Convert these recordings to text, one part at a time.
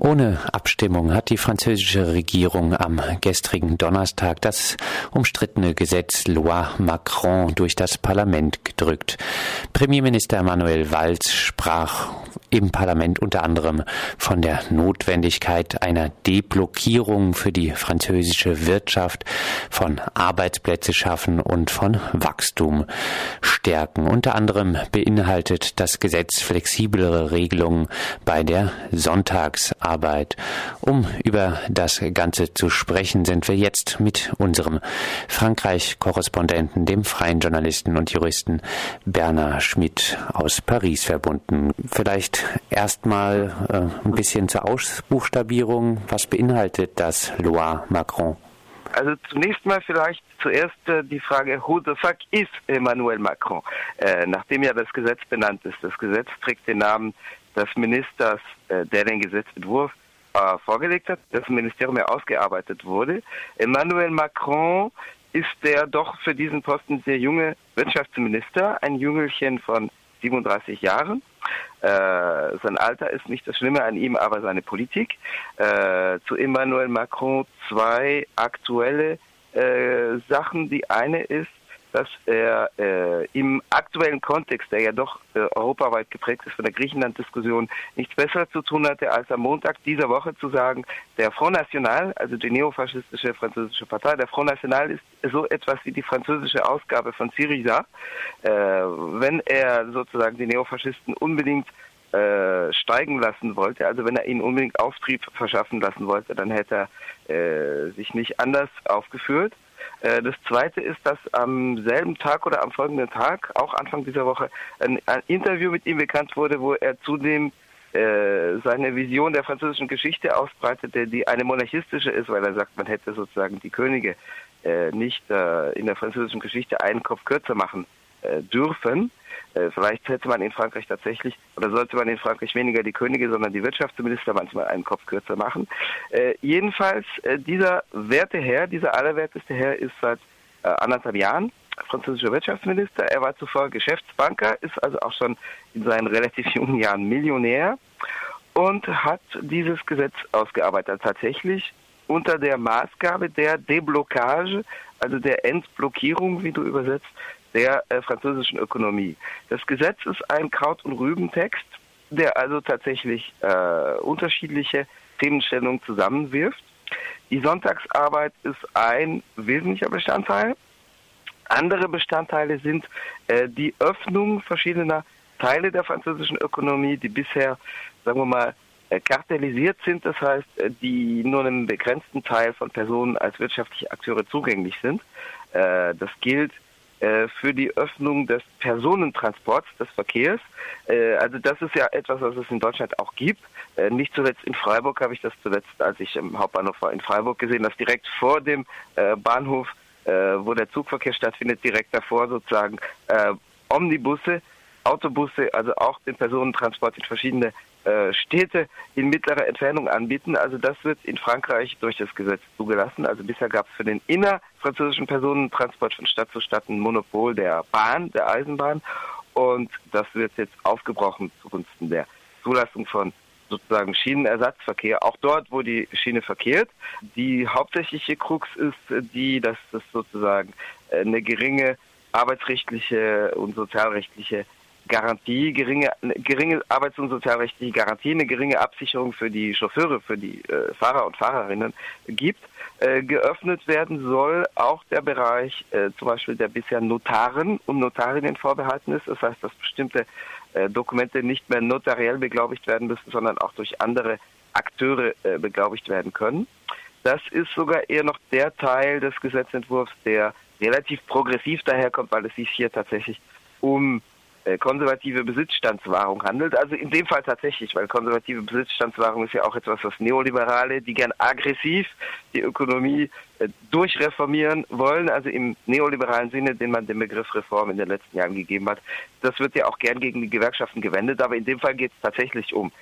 Ohne Abstimmung hat die französische Regierung am gestrigen Donnerstag das umstrittene Gesetz Loi Macron durch das Parlament gedrückt. Premierminister Manuel Valls sprach im Parlament unter anderem von der Notwendigkeit einer Deblockierung für die französische Wirtschaft, von Arbeitsplätze schaffen und von Wachstum stärken. Unter anderem beinhaltet das Gesetz flexiblere Regelungen bei der Sonntagsarbeit. Um über das Ganze zu sprechen, sind wir jetzt mit unserem Frankreich-Korrespondenten, dem freien Journalisten und Juristen Bernard Schmidt aus Paris verbunden. Vielleicht erstmal äh, ein bisschen zur Ausbuchstabierung. Was beinhaltet das Loi Macron? Also zunächst mal vielleicht zuerst äh, die Frage, who the fuck is Emmanuel Macron? Äh, nachdem ja das Gesetz benannt ist. Das Gesetz trägt den Namen des Ministers, äh, der den Gesetzentwurf äh, vorgelegt hat, das Ministerium ja ausgearbeitet wurde. Emmanuel Macron ist der doch für diesen Posten sehr junge Wirtschaftsminister, ein Jüngelchen von 37 Jahren. Äh, sein Alter ist nicht das Schlimme an ihm, aber seine Politik. Äh, zu Emmanuel Macron zwei aktuelle äh, Sachen. Die eine ist, dass er äh, im aktuellen Kontext, der ja doch äh, europaweit geprägt ist von der Griechenland-Diskussion, nichts Besseres zu tun hatte, als am Montag dieser Woche zu sagen, der Front National, also die neofaschistische französische Partei, der Front National ist so etwas wie die französische Ausgabe von Syriza. Äh, wenn er sozusagen die Neofaschisten unbedingt äh, steigen lassen wollte, also wenn er ihnen unbedingt Auftrieb verschaffen lassen wollte, dann hätte er äh, sich nicht anders aufgeführt. Äh, das zweite ist, dass am selben Tag oder am folgenden Tag, auch Anfang dieser Woche, ein, ein Interview mit ihm bekannt wurde, wo er zudem äh, seine Vision der französischen Geschichte ausbreitete, die eine monarchistische ist, weil er sagt, man hätte sozusagen die Könige äh, nicht äh, in der französischen Geschichte einen Kopf kürzer machen äh, dürfen. Äh, vielleicht hätte man in Frankreich tatsächlich, oder sollte man in Frankreich weniger die Könige, sondern die Wirtschaftsminister manchmal einen Kopf kürzer machen. Äh, jedenfalls, äh, dieser werte Herr, dieser allerwerteste Herr ist seit äh, anderthalb Jahren französischer Wirtschaftsminister. Er war zuvor Geschäftsbanker, ist also auch schon in seinen relativ jungen Jahren Millionär und hat dieses Gesetz ausgearbeitet. Tatsächlich unter der Maßgabe der Deblockage, also der Entblockierung, wie du übersetzt, der äh, französischen Ökonomie. Das Gesetz ist ein Kraut- und Rübentext, der also tatsächlich äh, unterschiedliche Themenstellungen zusammenwirft. Die Sonntagsarbeit ist ein wesentlicher Bestandteil. Andere Bestandteile sind äh, die Öffnung verschiedener Teile der französischen Ökonomie, die bisher, sagen wir mal, äh, kartellisiert sind, das heißt, äh, die nur einem begrenzten Teil von Personen als wirtschaftliche Akteure zugänglich sind. Äh, das gilt für die Öffnung des Personentransports, des Verkehrs. Äh, also das ist ja etwas, was es in Deutschland auch gibt. Äh, nicht zuletzt in Freiburg habe ich das zuletzt, als ich im Hauptbahnhof war in Freiburg gesehen, dass direkt vor dem Bahnhof, wo der Zugverkehr stattfindet, direkt davor sozusagen Omnibusse, Autobusse, also auch den Personentransport in verschiedene äh, Städte in mittlerer Entfernung anbieten. Also das wird in Frankreich durch das Gesetz zugelassen. Also bisher gab es für den innerfranzösischen Personentransport von Stadt zu Stadt ein Monopol der Bahn, der Eisenbahn. Und das wird jetzt aufgebrochen zugunsten der Zulassung von sozusagen Schienenersatzverkehr, auch dort, wo die Schiene verkehrt. Die hauptsächliche Krux ist die, dass das sozusagen eine geringe arbeitsrechtliche und sozialrechtliche Garantie, geringe, geringe arbeits- und sozialrechtliche Garantie, eine geringe Absicherung für die Chauffeure, für die äh, Fahrer und Fahrerinnen gibt. Äh, geöffnet werden soll auch der Bereich äh, zum Beispiel der bisher Notaren und Notarinnen vorbehalten ist. Das heißt, dass bestimmte äh, Dokumente nicht mehr notariell beglaubigt werden müssen, sondern auch durch andere Akteure äh, beglaubigt werden können. Das ist sogar eher noch der Teil des Gesetzentwurfs, der relativ progressiv daherkommt, weil es sich hier tatsächlich um konservative Besitzstandswahrung handelt. Also in dem Fall tatsächlich, weil konservative Besitzstandswahrung ist ja auch etwas, was Neoliberale, die gern aggressiv die Ökonomie äh, durchreformieren wollen, also im neoliberalen Sinne, den man dem Begriff Reform in den letzten Jahren gegeben hat. Das wird ja auch gern gegen die Gewerkschaften gewendet, aber in dem Fall geht es tatsächlich um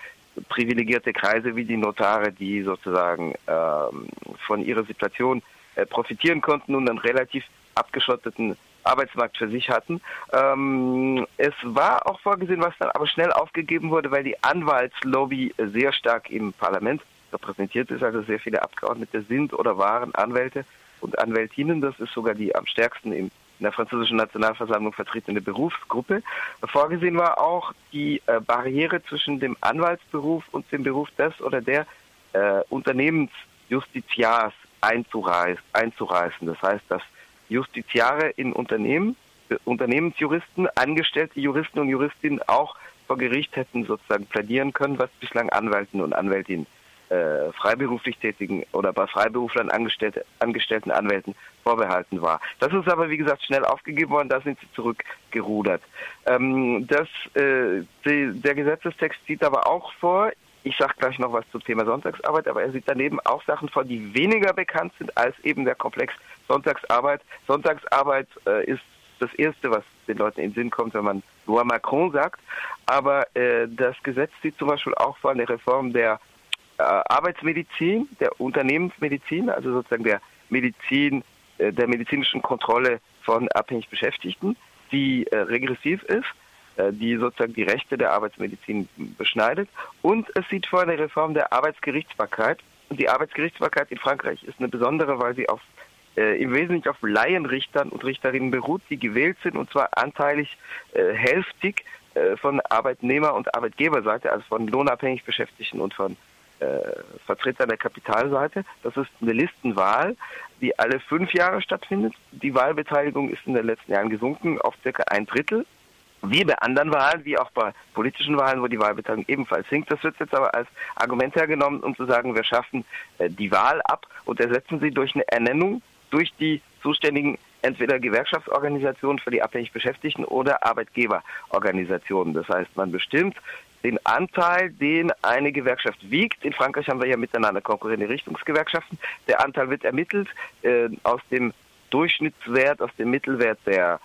privilegierte Kreise wie die Notare, die sozusagen ähm, von ihrer Situation äh, profitieren konnten und einen relativ abgeschotteten Arbeitsmarkt für sich hatten. Ähm, es war auch vorgesehen, was dann aber schnell aufgegeben wurde, weil die Anwaltslobby sehr stark im Parlament repräsentiert ist, also sehr viele Abgeordnete sind oder waren Anwälte und Anwältinnen. Das ist sogar die am stärksten im in der französischen Nationalversammlung vertretene Berufsgruppe. Vorgesehen war auch die äh, Barriere zwischen dem Anwaltsberuf und dem Beruf des oder der äh, Unternehmensjustiziars einzureißen, einzureißen. Das heißt, dass Justiziare in Unternehmen, äh, Unternehmensjuristen, angestellte Juristen und Juristinnen auch vor Gericht hätten sozusagen plädieren können, was bislang Anwälten und Anwältinnen äh, freiberuflich tätigen oder bei Freiberuflern angestellte, angestellten Anwälten vorbehalten war. Das ist aber, wie gesagt, schnell aufgegeben worden, da sind sie zurückgerudert. Ähm, das, äh, die, der Gesetzestext sieht aber auch vor, ich sage gleich noch was zum Thema Sonntagsarbeit, aber er sieht daneben auch Sachen vor, die weniger bekannt sind als eben der Komplex Sonntagsarbeit. Sonntagsarbeit äh, ist das Erste, was den Leuten in den Sinn kommt, wenn man Loi Macron sagt. Aber äh, das Gesetz sieht zum Beispiel auch vor eine Reform der äh, Arbeitsmedizin, der Unternehmensmedizin, also sozusagen der Medizin, äh, der medizinischen Kontrolle von abhängig Beschäftigten, die äh, regressiv ist, die sozusagen die Rechte der Arbeitsmedizin beschneidet. Und es sieht vor eine Reform der Arbeitsgerichtsbarkeit. Und die Arbeitsgerichtsbarkeit in Frankreich ist eine besondere, weil sie auf äh, im Wesentlichen auf Laienrichtern und Richterinnen beruht, die gewählt sind und zwar anteilig äh, hälftig äh, von Arbeitnehmer- und Arbeitgeberseite, also von lohnabhängig Beschäftigten und von äh, Vertreter der Kapitalseite. Das ist eine Listenwahl, die alle fünf Jahre stattfindet. Die Wahlbeteiligung ist in den letzten Jahren gesunken auf circa ein Drittel. Wie bei anderen Wahlen, wie auch bei politischen Wahlen, wo die Wahlbeteiligung ebenfalls sinkt. Das wird jetzt aber als Argument hergenommen, um zu sagen, wir schaffen äh, die Wahl ab und ersetzen sie durch eine Ernennung durch die zuständigen entweder Gewerkschaftsorganisationen für die abhängig Beschäftigten oder Arbeitgeberorganisationen. Das heißt, man bestimmt, den Anteil, den eine Gewerkschaft wiegt. In Frankreich haben wir ja miteinander konkurrierende Richtungsgewerkschaften. Der Anteil wird ermittelt äh, aus dem Durchschnittswert, aus dem Mittelwert der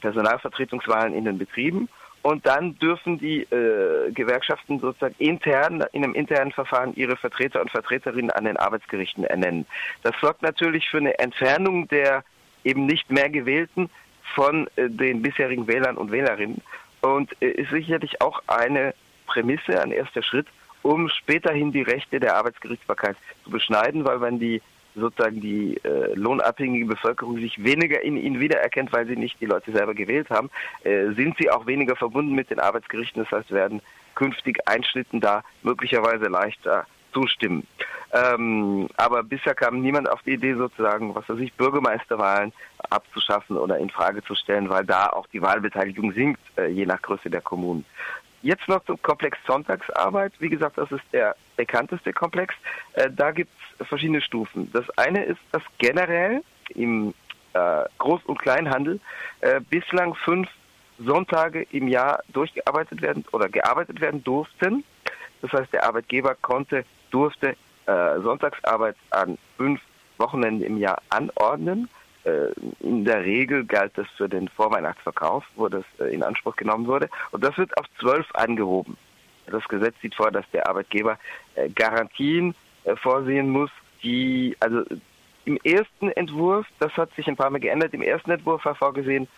Personalvertretungswahlen in den Betrieben. Und dann dürfen die äh, Gewerkschaften sozusagen intern, in einem internen Verfahren ihre Vertreter und Vertreterinnen an den Arbeitsgerichten ernennen. Das sorgt natürlich für eine Entfernung der eben nicht mehr gewählten von äh, den bisherigen Wählern und Wählerinnen und äh, ist sicherlich auch eine Prämisse, ein erster Schritt, um späterhin die Rechte der Arbeitsgerichtsbarkeit zu beschneiden, weil wenn die sozusagen die äh, lohnabhängige Bevölkerung sich weniger in ihnen wiedererkennt, weil sie nicht die Leute selber gewählt haben, äh, sind sie auch weniger verbunden mit den Arbeitsgerichten. Das heißt, werden künftig Einschnitten da möglicherweise leichter zustimmen. Ähm, aber bisher kam niemand auf die Idee, sozusagen, was weiß ich, Bürgermeisterwahlen abzuschaffen oder in Frage zu stellen, weil da auch die Wahlbeteiligung sinkt, äh, je nach Größe der Kommunen. Jetzt noch zum Komplex Sonntagsarbeit. Wie gesagt, das ist der bekannteste Komplex. Äh, da gibt es verschiedene Stufen. Das eine ist, dass generell im äh, Groß- und Kleinhandel äh, bislang fünf Sonntage im Jahr durchgearbeitet werden oder gearbeitet werden durften. Das heißt, der Arbeitgeber konnte, durfte äh, Sonntagsarbeit an fünf Wochenenden im Jahr anordnen. Äh, in der Regel galt das für den Vorweihnachtsverkauf, wo das äh, in Anspruch genommen wurde. Und das wird auf zwölf angehoben. Das Gesetz sieht vor, dass der Arbeitgeber äh, Garantien vorsehen muss, die, also im ersten Entwurf, das hat sich ein paar Mal geändert, im ersten Entwurf war vorgesehen,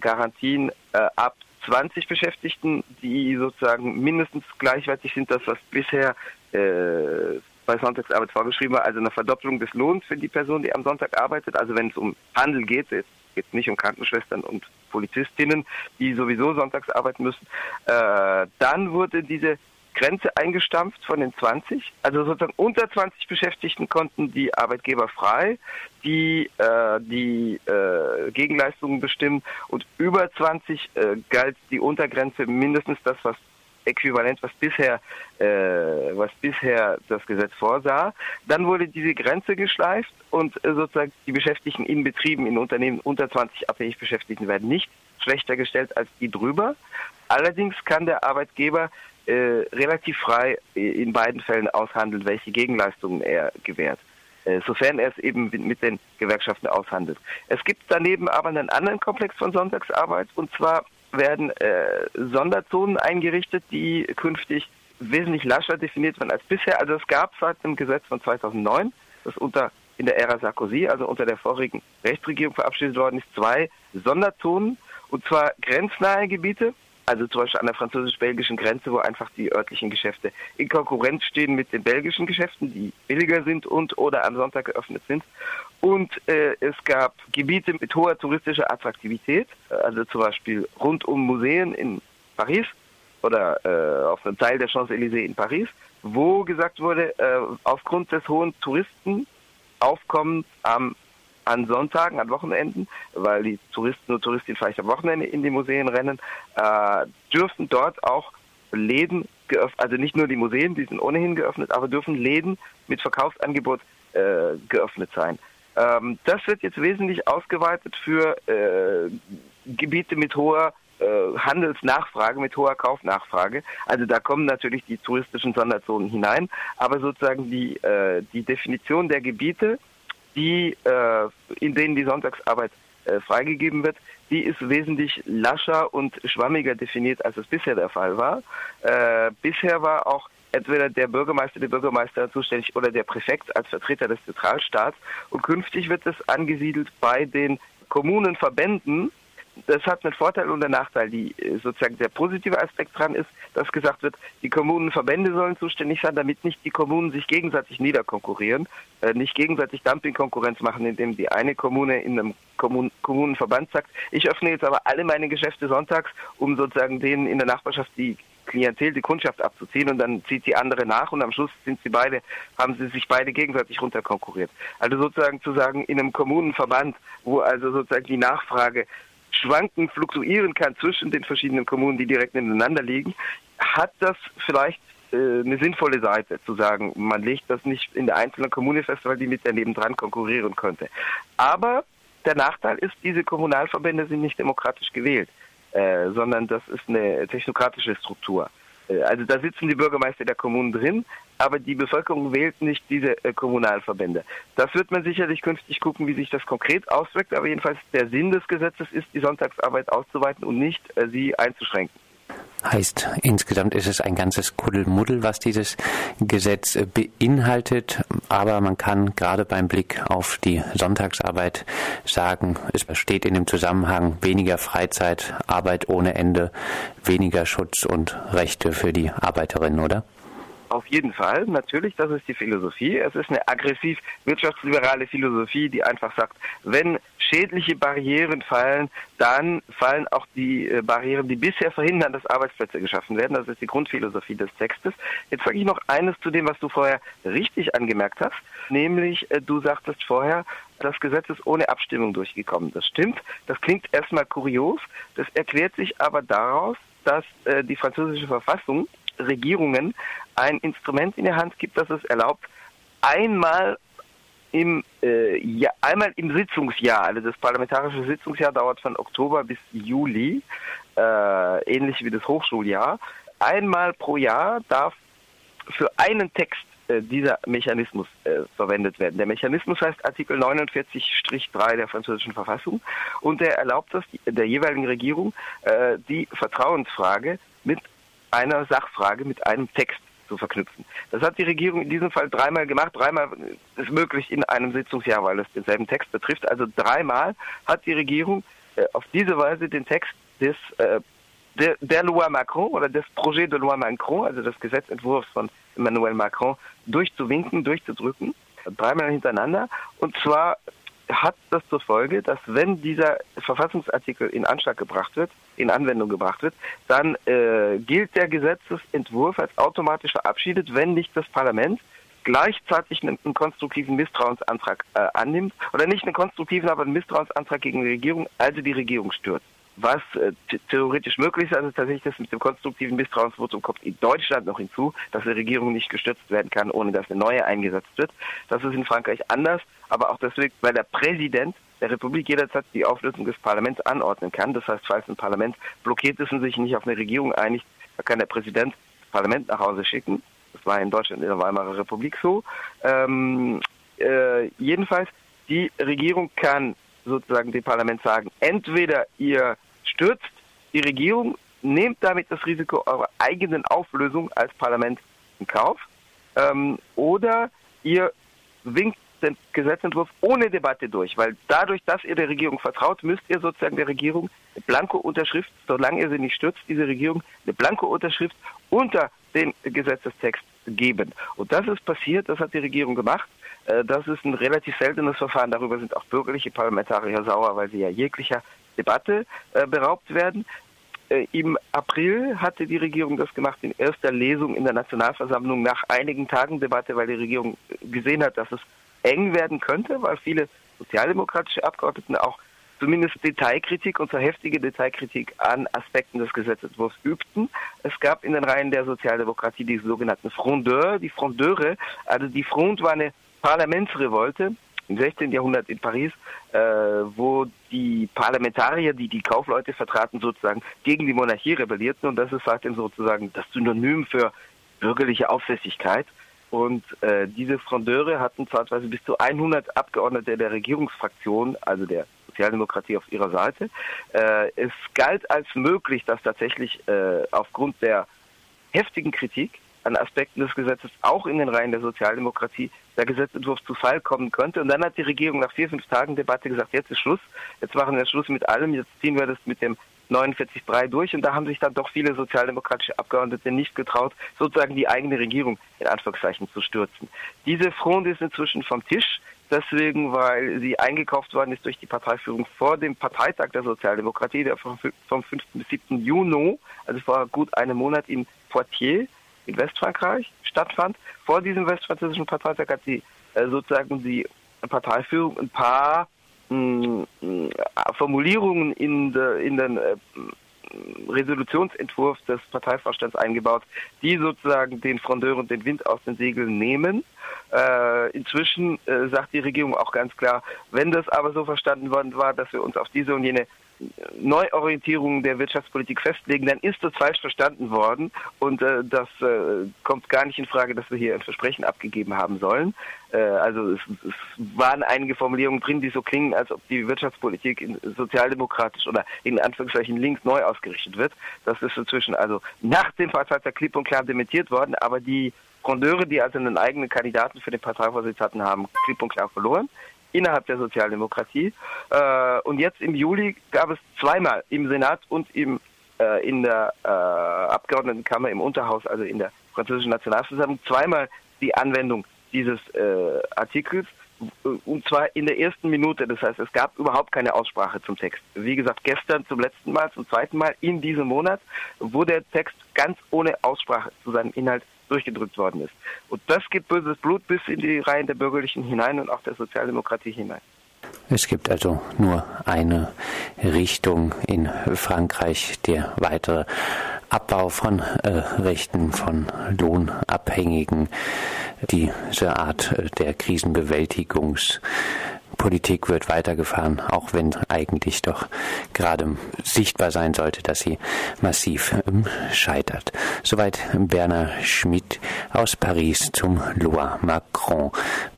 Garantien ab 20 Beschäftigten, die sozusagen mindestens gleichwertig sind, das was bisher bei Sonntagsarbeit vorgeschrieben war, also eine Verdopplung des Lohns für die Person, die am Sonntag arbeitet. Also wenn es um Handel geht, es geht nicht um Krankenschwestern und Polizistinnen, die sowieso sonntags arbeiten müssen. Äh, dann wurde diese Grenze eingestampft von den 20. Also sozusagen unter 20 Beschäftigten konnten die Arbeitgeber frei die äh, die äh, Gegenleistungen bestimmen und über 20 äh, galt die Untergrenze mindestens das, was äquivalent, was bisher, äh, was bisher das Gesetz vorsah. Dann wurde diese Grenze geschleift und äh, sozusagen die Beschäftigten in Betrieben, in Unternehmen unter 20 abhängig Beschäftigten werden nicht schlechter gestellt als die drüber. Allerdings kann der Arbeitgeber äh, relativ frei äh, in beiden Fällen aushandeln, welche Gegenleistungen er gewährt äh, sofern er es eben mit den Gewerkschaften aushandelt. Es gibt daneben aber einen anderen Komplex von Sonntagsarbeit, und zwar werden äh, Sonderzonen eingerichtet, die künftig wesentlich lascher definiert werden als bisher. Also es gab seit dem Gesetz von 2009, das unter in der Ära Sarkozy, also unter der vorigen Rechtsregierung verabschiedet worden ist, zwei Sonderzonen, und zwar grenznahe Gebiete, also zum Beispiel an der französisch-belgischen Grenze, wo einfach die örtlichen Geschäfte in Konkurrenz stehen mit den belgischen Geschäften, die billiger sind und oder am Sonntag geöffnet sind. Und äh, es gab Gebiete mit hoher touristischer Attraktivität, also zum Beispiel rund um Museen in Paris oder äh, auf einem Teil der Champs-Élysées in Paris, wo gesagt wurde, äh, aufgrund des hohen Touristenaufkommens am an Sonntagen, an Wochenenden, weil die Touristen und Touristinnen vielleicht am Wochenende in die Museen rennen, äh, dürfen dort auch Läden geöffnet, also nicht nur die Museen, die sind ohnehin geöffnet, aber dürfen Läden mit Verkaufsangebot äh, geöffnet sein. Ähm, das wird jetzt wesentlich ausgeweitet für äh, Gebiete mit hoher äh, Handelsnachfrage, mit hoher Kaufnachfrage. Also da kommen natürlich die touristischen Sonderzonen hinein, aber sozusagen die, äh, die Definition der Gebiete die, äh, in denen die Sonntagsarbeit äh, freigegeben wird, die ist wesentlich lascher und schwammiger definiert, als es bisher der Fall war. Äh, bisher war auch entweder der Bürgermeister, der Bürgermeister zuständig oder der Präfekt als Vertreter des Zentralstaats. Und künftig wird es angesiedelt bei den Kommunenverbänden, das hat einen Vorteil und einen Nachteil. Die äh, sozusagen der positive Aspekt dran ist, dass gesagt wird, die Kommunenverbände sollen zuständig sein, damit nicht die Kommunen sich gegenseitig niederkonkurrieren, äh, nicht gegenseitig Dumpingkonkurrenz machen, indem die eine Kommune in einem Kommun Kommunenverband sagt, ich öffne jetzt aber alle meine Geschäfte sonntags, um sozusagen denen in der Nachbarschaft die Klientel, die Kundschaft abzuziehen und dann zieht die andere nach und am Schluss sind sie beide, haben sie sich beide gegenseitig runterkonkurriert. Also sozusagen zu sagen, in einem Kommunenverband, wo also sozusagen die Nachfrage schwanken, fluktuieren kann zwischen den verschiedenen Kommunen, die direkt nebeneinander liegen, hat das vielleicht äh, eine sinnvolle Seite, zu sagen, man legt das nicht in der einzelnen Kommune fest, weil die mit der nebendran konkurrieren könnte. Aber der Nachteil ist, diese Kommunalverbände sind nicht demokratisch gewählt, äh, sondern das ist eine technokratische Struktur. Äh, also da sitzen die Bürgermeister der Kommunen drin, aber die Bevölkerung wählt nicht diese äh, Kommunalverbände. Das wird man sicherlich künftig gucken, wie sich das konkret auswirkt, aber jedenfalls der Sinn des Gesetzes ist, die Sonntagsarbeit auszuweiten und nicht äh, sie einzuschränken. Heißt, insgesamt ist es ein ganzes Kuddelmuddel, was dieses Gesetz beinhaltet. Aber man kann gerade beim Blick auf die Sonntagsarbeit sagen, es steht in dem Zusammenhang weniger Freizeit, Arbeit ohne Ende, weniger Schutz und Rechte für die Arbeiterinnen, oder? Auf jeden Fall, natürlich, das ist die Philosophie. Es ist eine aggressiv wirtschaftsliberale Philosophie, die einfach sagt, wenn schädliche Barrieren fallen, dann fallen auch die äh, Barrieren, die bisher verhindern, dass Arbeitsplätze geschaffen werden. Das ist die Grundphilosophie des Textes. Jetzt sage ich noch eines zu dem, was du vorher richtig angemerkt hast, nämlich äh, du sagtest vorher, das Gesetz ist ohne Abstimmung durchgekommen. Das stimmt. Das klingt erstmal kurios. Das erklärt sich aber daraus, dass äh, die französische Verfassung Regierungen ein Instrument in der Hand gibt, das es erlaubt, einmal im äh, ja, einmal im Sitzungsjahr, also das parlamentarische Sitzungsjahr dauert von Oktober bis Juli, äh, ähnlich wie das Hochschuljahr. Einmal pro Jahr darf für einen Text äh, dieser Mechanismus äh, verwendet werden. Der Mechanismus heißt Artikel 49-3 der französischen Verfassung und der erlaubt es der jeweiligen Regierung, äh, die Vertrauensfrage mit einer Sachfrage mit einem Text zu verknüpfen. Das hat die Regierung in diesem Fall dreimal gemacht. Dreimal ist möglich in einem Sitzungsjahr, weil es denselben Text betrifft. Also dreimal hat die Regierung äh, auf diese Weise den Text des äh, der, der Loi Macron oder des Projet de Loi Macron, also des Gesetzentwurfs von Emmanuel Macron, durchzuwinken, durchzudrücken, dreimal hintereinander. Und zwar hat das zur Folge, dass wenn dieser Verfassungsartikel in Anschlag gebracht wird, in Anwendung gebracht wird, dann äh, gilt der Gesetzesentwurf als automatisch verabschiedet, wenn nicht das Parlament gleichzeitig einen, einen konstruktiven Misstrauensantrag äh, annimmt oder nicht einen konstruktiven, aber einen Misstrauensantrag gegen die Regierung, also die Regierung stürzt was äh, theoretisch möglich ist. Also tatsächlich das mit dem konstruktiven Misstrauensvotum kommt in Deutschland noch hinzu, dass die Regierung nicht gestürzt werden kann, ohne dass eine neue eingesetzt wird. Das ist in Frankreich anders, aber auch deswegen, weil der Präsident der Republik jederzeit die Auflösung des Parlaments anordnen kann. Das heißt, falls ein Parlament blockiert ist und sich nicht auf eine Regierung einigt, dann kann der Präsident das Parlament nach Hause schicken. Das war in Deutschland in der Weimarer Republik so. Ähm, äh, jedenfalls, die Regierung kann sozusagen dem Parlament sagen, entweder ihr stürzt die Regierung, nehmt damit das Risiko eurer eigenen Auflösung als Parlament in Kauf. Ähm, oder ihr winkt den Gesetzentwurf ohne Debatte durch, weil dadurch, dass ihr der Regierung vertraut, müsst ihr sozusagen der Regierung eine Blanko-Unterschrift, solange ihr sie nicht stürzt, diese Regierung eine Blanko-Unterschrift unter den Gesetzestext geben. Und das ist passiert, das hat die Regierung gemacht. Äh, das ist ein relativ seltenes Verfahren. Darüber sind auch bürgerliche Parlamentarier sauer, weil sie ja jeglicher Debatte äh, beraubt werden. Äh, Im April hatte die Regierung das gemacht in erster Lesung in der Nationalversammlung nach einigen Tagen Debatte, weil die Regierung gesehen hat, dass es eng werden könnte, weil viele sozialdemokratische Abgeordneten auch zumindest Detailkritik und zwar heftige Detailkritik an Aspekten des Gesetzentwurfs übten. Es gab in den Reihen der Sozialdemokratie die sogenannten Frondeurs, die Frondeure, also die Front war eine Parlamentsrevolte im 16. Jahrhundert in Paris, äh, wo die Parlamentarier, die die Kaufleute vertraten, sozusagen gegen die Monarchie rebellierten und das ist seitdem sozusagen das Synonym für bürgerliche Aufsässigkeit. Und äh, diese Frondeure hatten zeitweise bis zu 100 Abgeordnete der Regierungsfraktion, also der Sozialdemokratie auf ihrer Seite. Äh, es galt als möglich, dass tatsächlich äh, aufgrund der heftigen Kritik an Aspekten des Gesetzes auch in den Reihen der Sozialdemokratie der Gesetzentwurf zu Fall kommen könnte. Und dann hat die Regierung nach vier, fünf Tagen Debatte gesagt, jetzt ist Schluss, jetzt machen wir Schluss mit allem, jetzt ziehen wir das mit dem 49.3 durch und da haben sich dann doch viele sozialdemokratische Abgeordnete nicht getraut, sozusagen die eigene Regierung in Anführungszeichen zu stürzen. Diese Front ist inzwischen vom Tisch, deswegen, weil sie eingekauft worden ist durch die Parteiführung vor dem Parteitag der Sozialdemokratie, der vom 5. bis 7. Juni, also vor gut einem Monat in Poitiers in Westfrankreich stattfand. Vor diesem westfranzösischen Parteitag hat sie äh, sozusagen die Parteiführung ein paar hm, Formulierungen in, de, in den äh, Resolutionsentwurf des Parteivorstands eingebaut, die sozusagen den Frondeuren den Wind aus den Segeln nehmen. Äh, inzwischen äh, sagt die Regierung auch ganz klar, wenn das aber so verstanden worden war, dass wir uns auf diese und jene Neuorientierung der Wirtschaftspolitik festlegen, dann ist das falsch verstanden worden und äh, das äh, kommt gar nicht in Frage, dass wir hier ein Versprechen abgegeben haben sollen. Äh, also es, es, waren einige Formulierungen drin, die so klingen, als ob die Wirtschaftspolitik in sozialdemokratisch oder in Anführungszeichen links neu ausgerichtet wird. Das ist inzwischen also nach dem Parteitag klipp und klar dementiert worden, aber die Frondeure, die also einen eigenen Kandidaten für den Parteivorsitz hatten, haben klipp und klar verloren innerhalb der Sozialdemokratie. Äh, und jetzt im Juli gab es zweimal im Senat und im, äh, in der äh, Abgeordnetenkammer im Unterhaus, also in der französischen Nationalversammlung, zweimal die Anwendung dieses äh, Artikels. Und zwar in der ersten Minute, das heißt, es gab überhaupt keine Aussprache zum Text. Wie gesagt, gestern zum letzten Mal, zum zweiten Mal in diesem Monat, wo der Text ganz ohne Aussprache zu seinem Inhalt durchgedrückt worden ist. Und das gibt böses Blut bis in die Reihen der Bürgerlichen hinein und auch der Sozialdemokratie hinein. Es gibt also nur eine Richtung in Frankreich, der weitere Abbau von äh, Rechten von Lohnabhängigen, diese Art äh, der Krisenbewältigungs Politik wird weitergefahren, auch wenn eigentlich doch gerade sichtbar sein sollte, dass sie massiv ähm, scheitert. Soweit Berner Schmidt aus Paris zum Loire Macron.